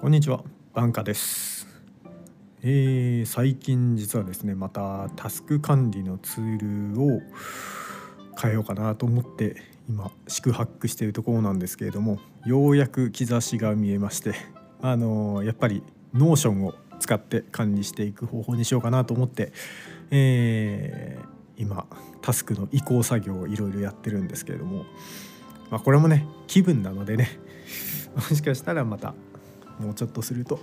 こんにちは、バンカです。えー最近実はですね、またタスク管理のツールを変えようかなと思って今四苦八苦しているところなんですけれども、ようやく兆しが見えまして、あのーやっぱり Notion を使って管理していく方法にしようかなと思って、えー今タスクの移行作業をいろいろやってるんですけれども、まあ、これもね気分なのでねもしかしたらまたもうちょっとすると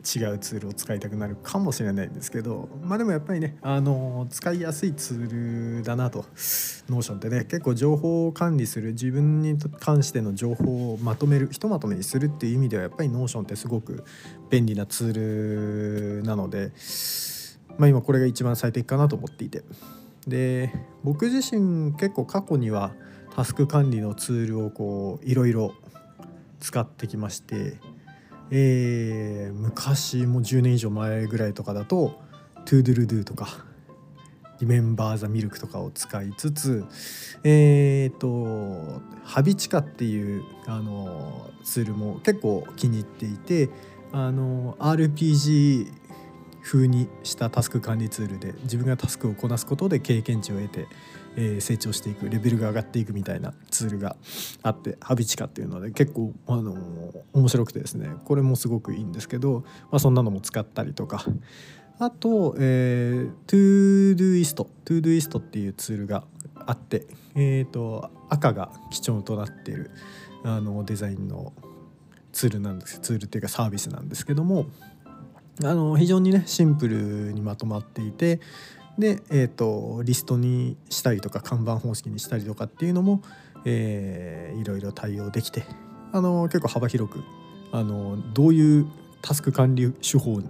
違うツールを使いたくなるかもしれないんですけどまあでもやっぱりねあの使いやすいツールだなと Notion ってね結構情報を管理する自分に関しての情報をまとめるひとまとめにするっていう意味ではやっぱり Notion ってすごく便利なツールなのでまあ今これが一番最適かなと思っていて。で僕自身結構過去にはタスク管理のツールをこういろいろ使ってきましてえー昔もう10年以上前ぐらいとかだと「ToDoDo」とか「Remember the Milk」とかを使いつつえっ、と「ハビチカ」っていうあのツールも結構気に入っていてあの RPG 風にしたタスク管理ツールで自分がタスクをこなすことで経験値を得て、えー成長していくレベルが上がっていくみたいなツールがあってハビチカっていうので結構、あの面白くてですねこれもすごくいいんですけど、まあ、そんなのも使ったりとか。あと、えー、ToDoist ToDoist っていうツールがあって、えー、と赤が基調となっているあのデザインのツールなんですツールっていうかサービスなんですけどもあの非常にねシンプルにまとまっていてで、えー、とリストにしたりとか看板方式にしたりとかっていうのも、えーいろいろ対応できてあの結構幅広くあのどういうタスク管理手法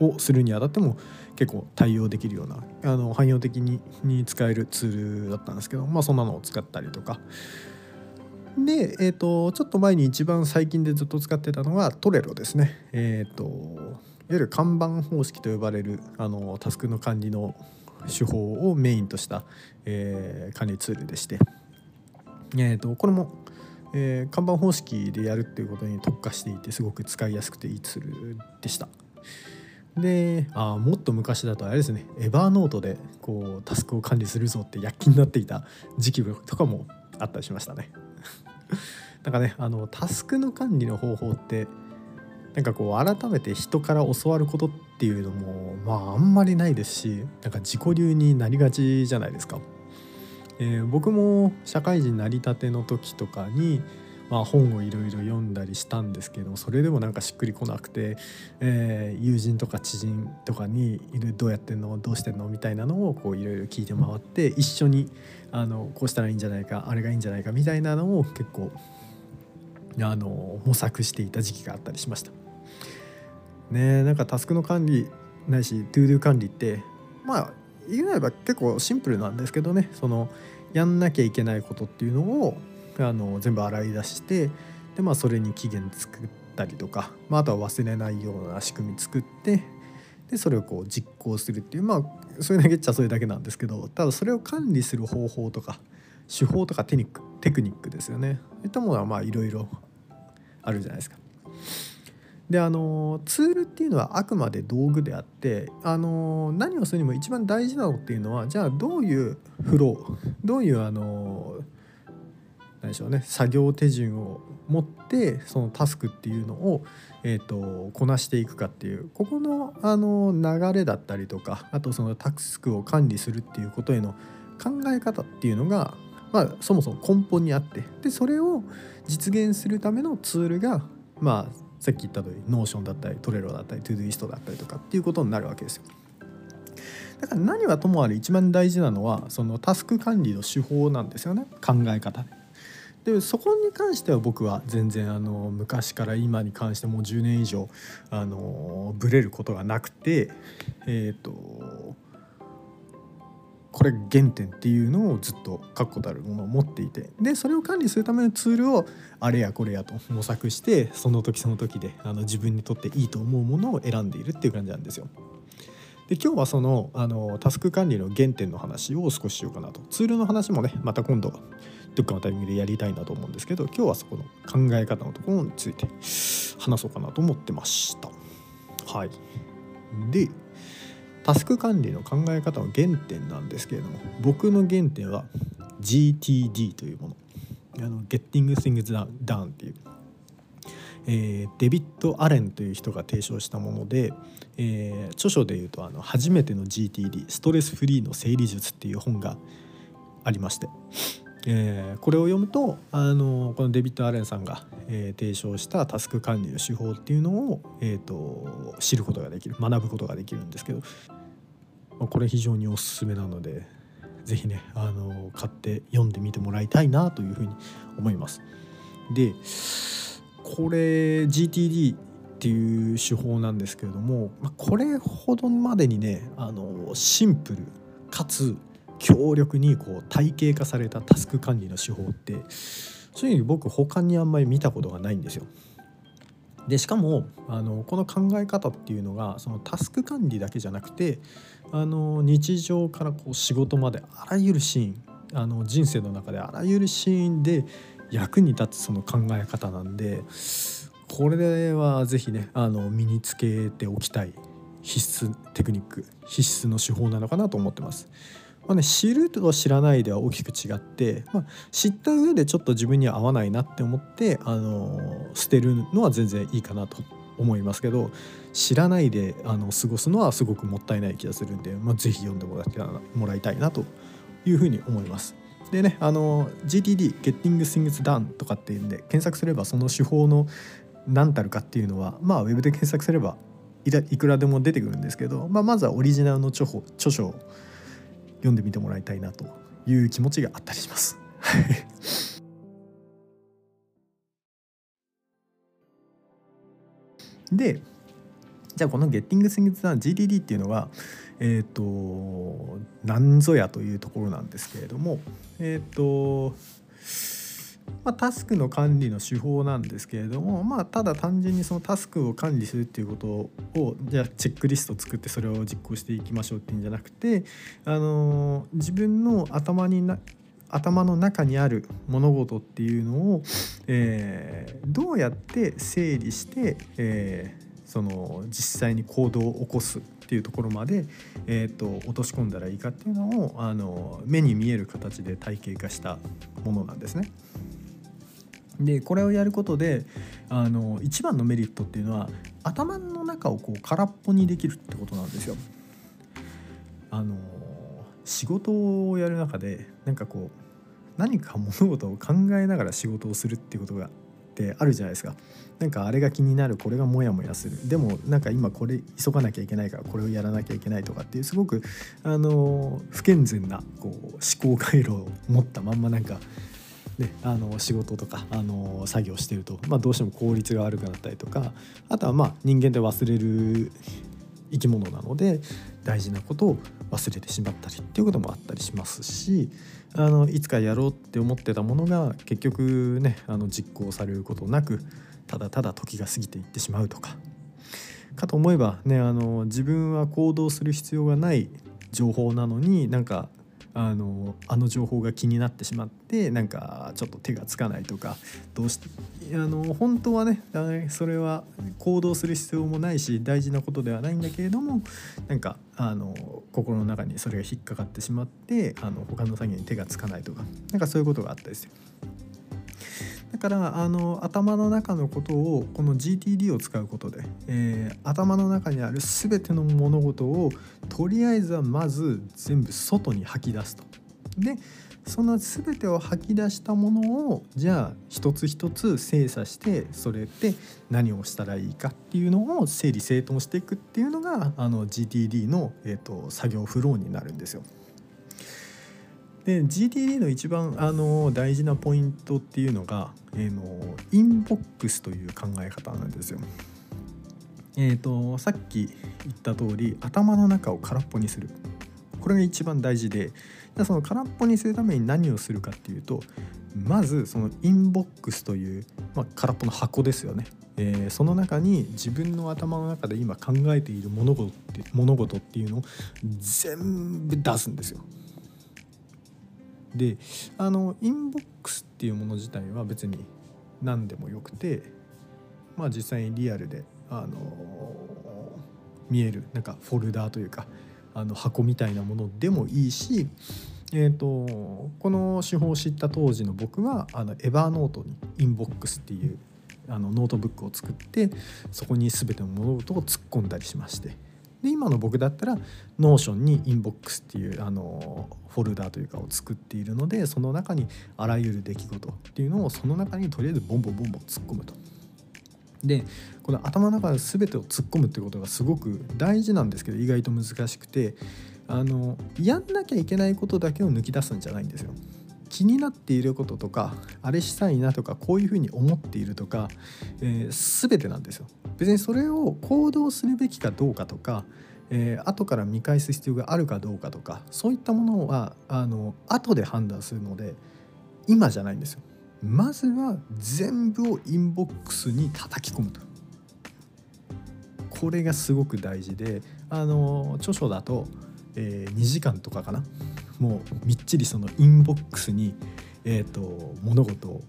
をするにあたっても結構対応できるようなあの汎用的にに使えるツールだったんですけど、まあ、そんなのを使ったりとかで、えー、とちょっと前に一番最近でずっと使ってたのがトレロですね。えー、といわゆる看板方式と呼ばれるあのタスクの管理の手法をメインとした、えー管理ツールでして、えー、とこれも、えー看板方式でやるっていうことに特化していてすごく使いやすくていいツールでした。であーもっと昔だとあれですねエバーノートでこうタスクを管理するぞって躍起になっていた時期とかもあったりしましたね。なんかねあのタスクの管理の方法ってなんかこう改めて人から教わることっていうのもまああんまりないですしなんか自己流になりがちじゃないですか。えー僕も社会人なりたての時とかに、まあ、本をいろいろ読んだりしたんですけどそれでもなんかしっくりこなくて、えー友人とか知人とかにいるどうやってんの？どうしてんの？みたいなのをこういろいろ聞いて回って一緒にあのこうしたらいいんじゃないかあれがいいんじゃないかみたいなのを結構あの模索していた時期があったりしました。ねなんかタスクの管理ないし ToDo 管理ってまあ言うなれば結構シンプルなんですけどねそのやんなきゃいけないことっていうのをあの全部洗い出してで、まあ、それに期限作ったりとか、まあ、あとは忘れないような仕組み作ってでそれをこう実行するっていうまあそれだけっちゃそれだけなんですけどただそれを管理する方法とか手法とかテニックテクニックですよねそういったものはまあいろいろあるじゃないですか。であのツールっていうのはあくまで道具であってあの何をするにも一番大事なのっていうのはじゃあどういうフローどういうあの何でしょうね作業手順を持ってそのタスクっていうのを、えー、とこなしていくかっていうここのあの流れだったりとかあとそのタスクを管理するっていうことへの考え方っていうのが、まあ、そもそも根本にあって。でそれを実現するためのツールがまあさっき言った通り Notion だったり Trello だったり Todoist だったりとかっていうことになるわけですよ。だから何はともあれ一番大事なのはそのタスク管理の手法なんですよね。考え方で。そこに関しては僕は全然あの昔から今に関してもう10年以上あのブレることがなくてえっ、とこれ原点っていうのをずっと確固たるものを持っていてでそれを管理するためのツールをあれやこれやと模索してその時その時であの自分にとっていいと思うものを選んでいるっていう感じなんですよ。で今日はそのあのタスク管理の原点の話を少ししようかなとツールの話もねまた今度どっかのタイミングでやりたいなと思うんですけど今日はそこの考え方のところについて話そうかなと思ってました。はい、でタスク管理の考え方の原点なんですけれども僕の原点は GTD というもの。あの Getting Things Done っていう、えー、デビッド・アレンという人が提唱したもので、えー、著書でいうとあの初めての GTD ストレスフリーの整理術っていう本がありまして、えー、これを読むとあのこのデビッド・アレンさんが、えー、提唱したタスク管理の手法っていうのを、えーと、知ることができる学ぶことができるんですけどまこれ非常におすすめなので是非ねあの買って読んでみてもらいたいなというふうに思います。でこれ GTD っていう手法なんですけれどもまこれほどまでにねあのシンプルかつ強力にこう体系化されたタスク管理の手法って正直僕他にあんまり見たことがないんですよ。でしかもあのこの考え方っていうのがそのタスク管理だけじゃなくてあの日常からこう仕事まであらゆるシーンあの人生の中であらゆるシーンで役に立つその考え方なんでこれは是非ねあの身につけておきたい必須テクニック必須の手法なのかなと思ってます。まあね、知ると知らないでは大きく違って、まあ、知った上でちょっと自分には合わないなって思ってあの捨てるのは全然いいかなと思いますけど知らないであの過ごすのはすごくもったいない気がするんで、まあ、ぜひ読んでもらもらいたいなというふうに思います。でねあの GTD Getting Things Done とかっていうんで検索すればその手法の何たるかっていうのはまあウェブで検索すればいくらでも出てくるんですけど、まあ、まずはオリジナルの著著書を読んでみてもらいたいなという気持ちがあったりします。でじゃあこのゲッティング・スング・ザ・ GDD っていうのはえっ、ー、と何ぞやというところなんですけれどもえっ、ー、とまあ、タスクの管理の手法なんですけれども、まあ、ただ単純にそのタスクを管理するっていうことをじゃあチェックリストを作ってそれを実行していきましょうっていうんじゃなくて、あの自分の頭にな頭の中にある物事っていうのを、えー、どうやって整理して、えー、その実際に行動を起こすっていうところまで、えーと、落とし込んだらいいかっていうのをあの目に見える形で体系化したものなんですね。でこれをやることであの一番のメリットっていうのは頭の中をこう空っぽにできるってことなんですよ。あの仕事をやる中でなんかこう何か物事を考えながら仕事をするっていうことがってあるじゃないですか。なんかあれが気になるこれがモヤモヤするでもなんか今これ急がなきゃいけないからこれをやらなきゃいけないとかっていうすごくあの不健全なこう思考回路を持ったまんまなんかね、あの仕事とかあの作業してると、まあ、どうしても効率が悪くなったりとかあとはまあ人間って忘れる生き物なので大事なことを忘れてしまったりっていうこともあったりしますしあのいつかやろうって思ってたものが結局ねあの実行されることなくただただ時が過ぎていってしまうとか。かと思えばねあの自分は行動する必要がない情報なのになんかあのあの情報が気になってしまってなんかちょっと手がつかないとかどうしてあの本当はねそれは行動する必要もないし大事なことではないんだけれどもなんかあの心の中にそれが引っかかってしまってあの他の作業に手がつかないとかなんかそういうことがあったりする。だからあの頭の中のことをこの GTD を使うことで、えー、頭の中にある全ての物事をとりあえずはまず全部外に吐き出すと。でその全てを吐き出したものをじゃあ一つ一つ精査してそれで何をしたらいいかっていうのを整理整頓していくっていうのがあの GTD の、えーと作業フローになるんですよ。で GTD の一番あの大事なポイントっていうのが、えー、のインボックスという考え方なんですよ。えーと、さっき言った通り頭の中を空っぽにするこれが一番大事でその空っぽにするために何をするかっていうとまずそのインボックスという、まあ、空っぽの箱ですよね、えー、その中に自分の頭の中で今考えている物事って物事っていうのを全部出すんですよ。であのインボックスっていうもの自体は別に何でもよくてまあ実際にリアルであの見えるなんかフォルダーというかあの箱みたいなものでもいいし、えーと、この手法を知った当時の僕はあの Evernote にインボックスっていうあのノートブックを作ってそこに全ての物事を突っ込んだりしまして。で今の僕だったら Notion にインボックスっていうあのフォルダーというかを作っているのでその中にあらゆる出来事っていうのをその中にとりあえずボンボンボンボン突っ込むと。でこの頭の中で全てを突っ込むってことがすごく大事なんですけど意外と難しくてあのやんなきゃいけないことだけを抜き出すんじゃないんですよ。気になっていることとかあれしたいなとかこういうふうに思っているとか、えー、全てなんですよ。別にそれを行動するべきかどうかとか、えー、後から見返す必要があるかどうかとかそういったものはあの後で判断するので今じゃないんですよ。まずは全部をインボックスに叩き込むと。これがすごく大事であの著書だと、えー、2時間とかかな？もうみっちりそのインボックスに、えーと、物事を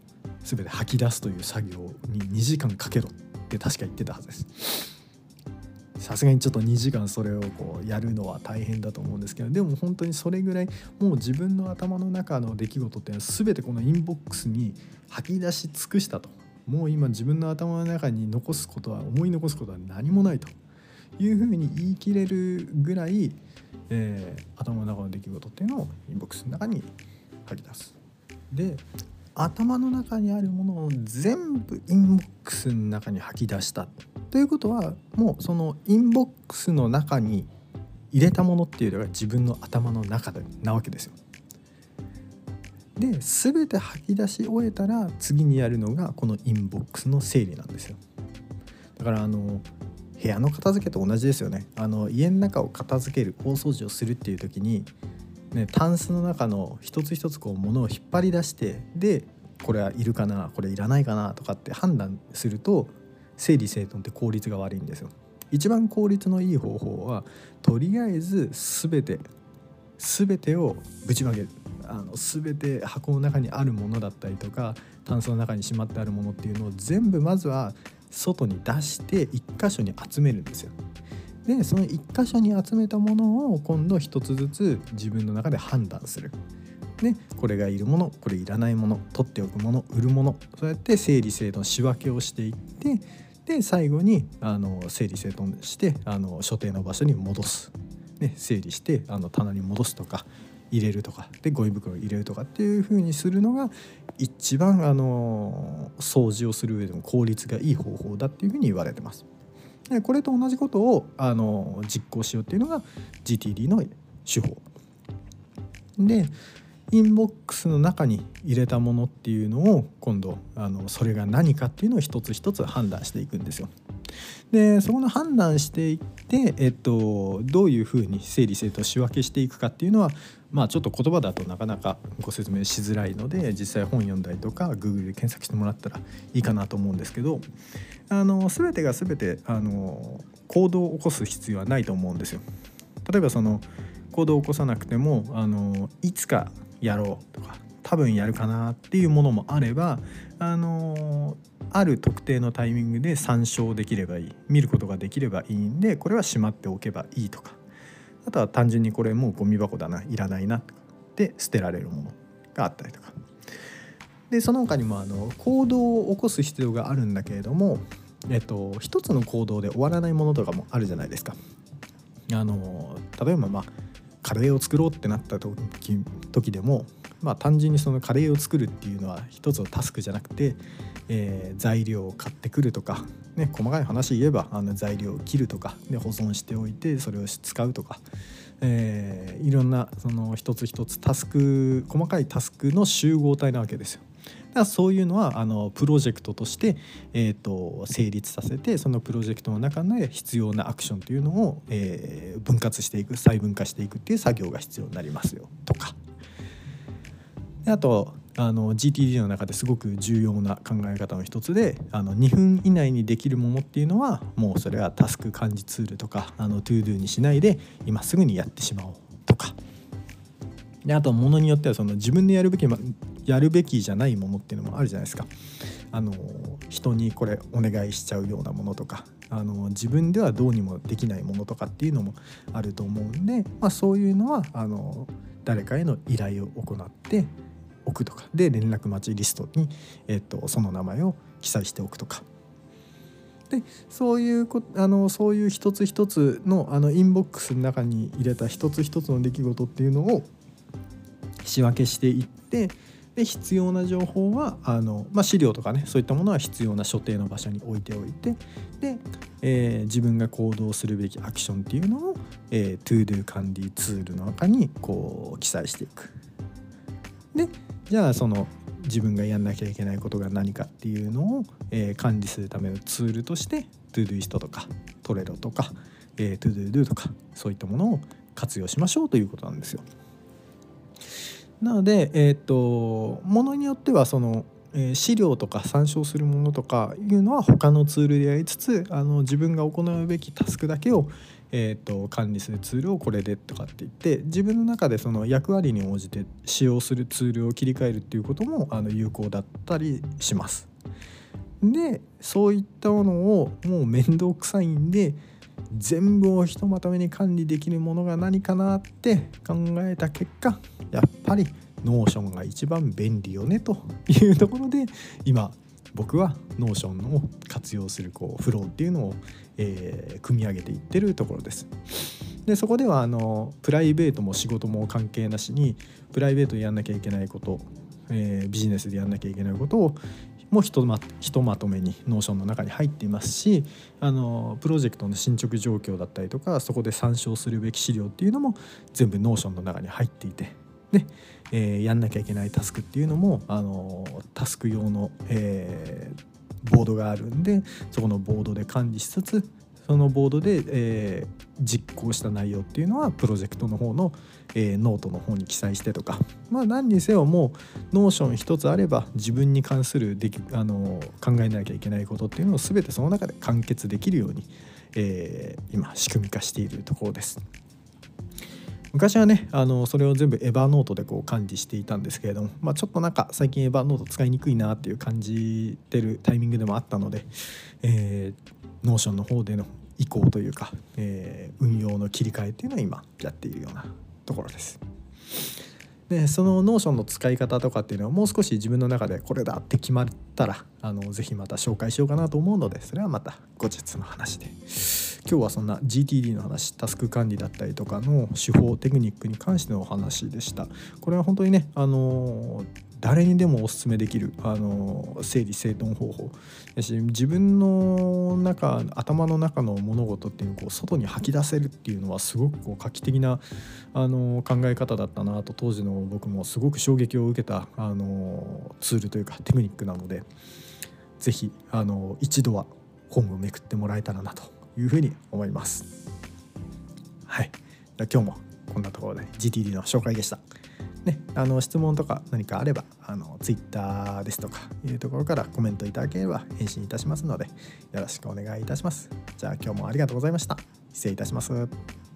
全て吐き出すという作業に2時間かけろって確か言ってたはずです。さすがにちょっと2時間それをこうやるのは大変だと思うんですけどでも本当にそれぐらいもう自分の頭の中の出来事っていうのは全てこのインボックスに吐き出し尽くしたともう今自分の頭の中に残すことは思い残すことは何もないというふうに言い切れるぐらいえー、頭の中の出来事っていうのをインボックスの中に書き出す。で頭の中にあるものを全部インボックスの中に吐き出したということはもうそのインボックスの中に入れたものっていうのが自分の頭の中なわけですよ。で全て吐き出し終えたら次にやるのがこのインボックスの整理なんですよ。だからあの部屋の片付けと同じですよねあの家の中を片付ける大掃除をするっていう時に、ね、タンスの中の一つ一つこう物を引っ張り出してでこれはいるかなこれいらないかなとかって判断すると整理整頓って効率が悪いんですよ。一番効率のいい方法はとりあえず全て全てをぶちまけるあの全て箱の中にあるものだったりとかタンスの中にしまってあるものっていうのを全部まずは外に出して1箇所に集めるんですよ。でその1箇所に集めたものを今度1つずつ自分の中で判断する。でこれがいるものこれいらないもの取っておくもの売るものそうやって整理整頓仕分けをしていってで最後にあの整理整頓してあの所定の場所に戻す、ね、整理してあの棚に戻すとか入れるとかでゴミ袋入れるとかっていう風にするのが一番あの掃除をする上でも効率がいい方法だっていう風に言われてます。でこれと同じことをあの実行しようっていうのが GTD の手法。でインボックスの中に入れたものっていうのを今度あのそれが何かっていうのを一つ一つ判断していくんですよ。でそこの判断していって、えっと、どういうふうに整理整頓仕分けしていくかっていうのはまあちょっと言葉だとなかなかご説明しづらいので実際本読んだりとか Google で検索してもらったらいいかなと思うんですけどあの全てが全てあの行動を起こす必要はないと思うんですよ。例えばその行動を起こさなくてもあのいつかやろうとか多分やるかなっていうものもあればあのある特定のタイミングで参照できればいい見ることができればいいんでこれはしまっておけばいいとかあとは単純にこれもうゴミ箱だないらないなで捨てられるものがあったりとかでその他にもあの行動を起こす必要があるんだけれども、えっと、一つの行動で終わらないものとかもあるじゃないですか。あの例えばまあカレーを作ろうってなった時時でも、まあ、単純にそのカレーを作るっていうのは一つのタスクじゃなくて、えー、材料を買ってくるとか、ね、細かい話言えばあの材料を切るとかで保存しておいてそれを使うとか、えー、いろんなその一つ一つタスク細かいタスクの集合体なわけですよ。だからそういうのはあのプロジェクトとして、えーと、成立させてそのプロジェクトの中で必要なアクションというのを、えー、分割していく細分化していくっていう作業が必要になりますよとか。あとあの GTD の中ですごく重要な考え方の一つであの2分以内にできるものっていうのはもうそれはタスク管理ツールとかあの ToDo にしないで今すぐにやってしまおうとかであとものによってはその自分でやるべきやるべきじゃないものっていうのもあるじゃないですか。あの人にこれお願いしちゃうようなものとかあの自分ではどうにもできないものとかっていうのもあると思うんで、まあ、そういうのはあの誰かへの依頼を行っておくとかで連絡待ちリストに、えっと、その名前を記載しておくとか。でそういうこあのそういう一つ一つのあのインボックスの中に入れた一つ一つの出来事っていうのを仕分けしていってで必要な情報はあの、まあ、資料とかねそういったものは必要な所定の場所に置いておいてで、えー、自分が行動するべきアクションっていうのを、えー、ToDo 管理ツールの中にこう記載していく。でじゃあその自分がやんなきゃいけないことが何かっていうのを、えー、管理するためのツールとして ToDoist とか Trello とか、えー、ToDoDo とかそういったものを活用しましょうということなんですよ。なので、えーと、ものによってはその、えー、資料とか参照するものとかいうのは他のツールでやりつつあの自分が行うべきタスクだけを、えーと、管理するツールをこれでとかって言って自分の中でその役割に応じて使用するツールを切り替えるっていうこともあの有効だったりします。でそういったものをもう面倒くさいんで全部をひとまとめに管理できるものが何かなって考えた結果やっぱり Notion が一番便利よねというところで今僕は Notion を活用するこうフローっていうのを、えー、組み上げていってるところです。でそこではあのプライベートも仕事も関係なしにプライベートでやんなきゃいけないこと、えー、ビジネスでやんなきゃいけないことをもひとまひとまとめに Notion の中に入っていますしあのプロジェクトの進捗状況だったりとかそこで参照するべき資料っていうのも全部 Notion の中に入っていてで、えー、やんなきゃいけないタスクっていうのもあのタスク用の、えー、ボードがあるんでそこのボードで管理しつつそのボードで、えー、実行した内容っていうのはプロジェクトの方の、えー、ノートの方に記載してとかまあ何にせよもう Notion 一つあれば自分に関するできあの考えなきゃいけないことっていうのを全てその中で完結できるように、えー、今仕組み化しているところです。昔はねあのそれを全部 Evernote でこう管理していたんですけれども、まあ、ちょっとなんか最近 Evernote 使いにくいなっていう感じてるタイミングでもあったので、えー、 Notion の方での移行というか、えー、運用の切り替えっていうのは今やっているようなところです。でその Notion の使い方とかっていうのはもう少し自分の中でこれだって決まったらあのぜひまた紹介しようかなと思うのでそれはまた後日の話で。今日はそんな GTD の話タスク管理だったりとかの手法テクニックに関してのお話でした。これは本当にねあの誰にでもおすすめできるあの整理整頓方法だし自分の中頭の中の物事っていうのをこう外に吐き出せるっていうのはすごくこう画期的なあの考え方だったなと当時の僕もすごく衝撃を受けたあのツールというかテクニックなので是非あの一度は本をめくってもらえたらなというふうに思います。はい、今日もこんなところで GTD の紹介でした。ね、あの質問とか何かあればあの Twitter ですとかいうところからコメントいただければ返信いたしますのでよろしくお願いいたします。じゃあ今日もありがとうございました。失礼いたします。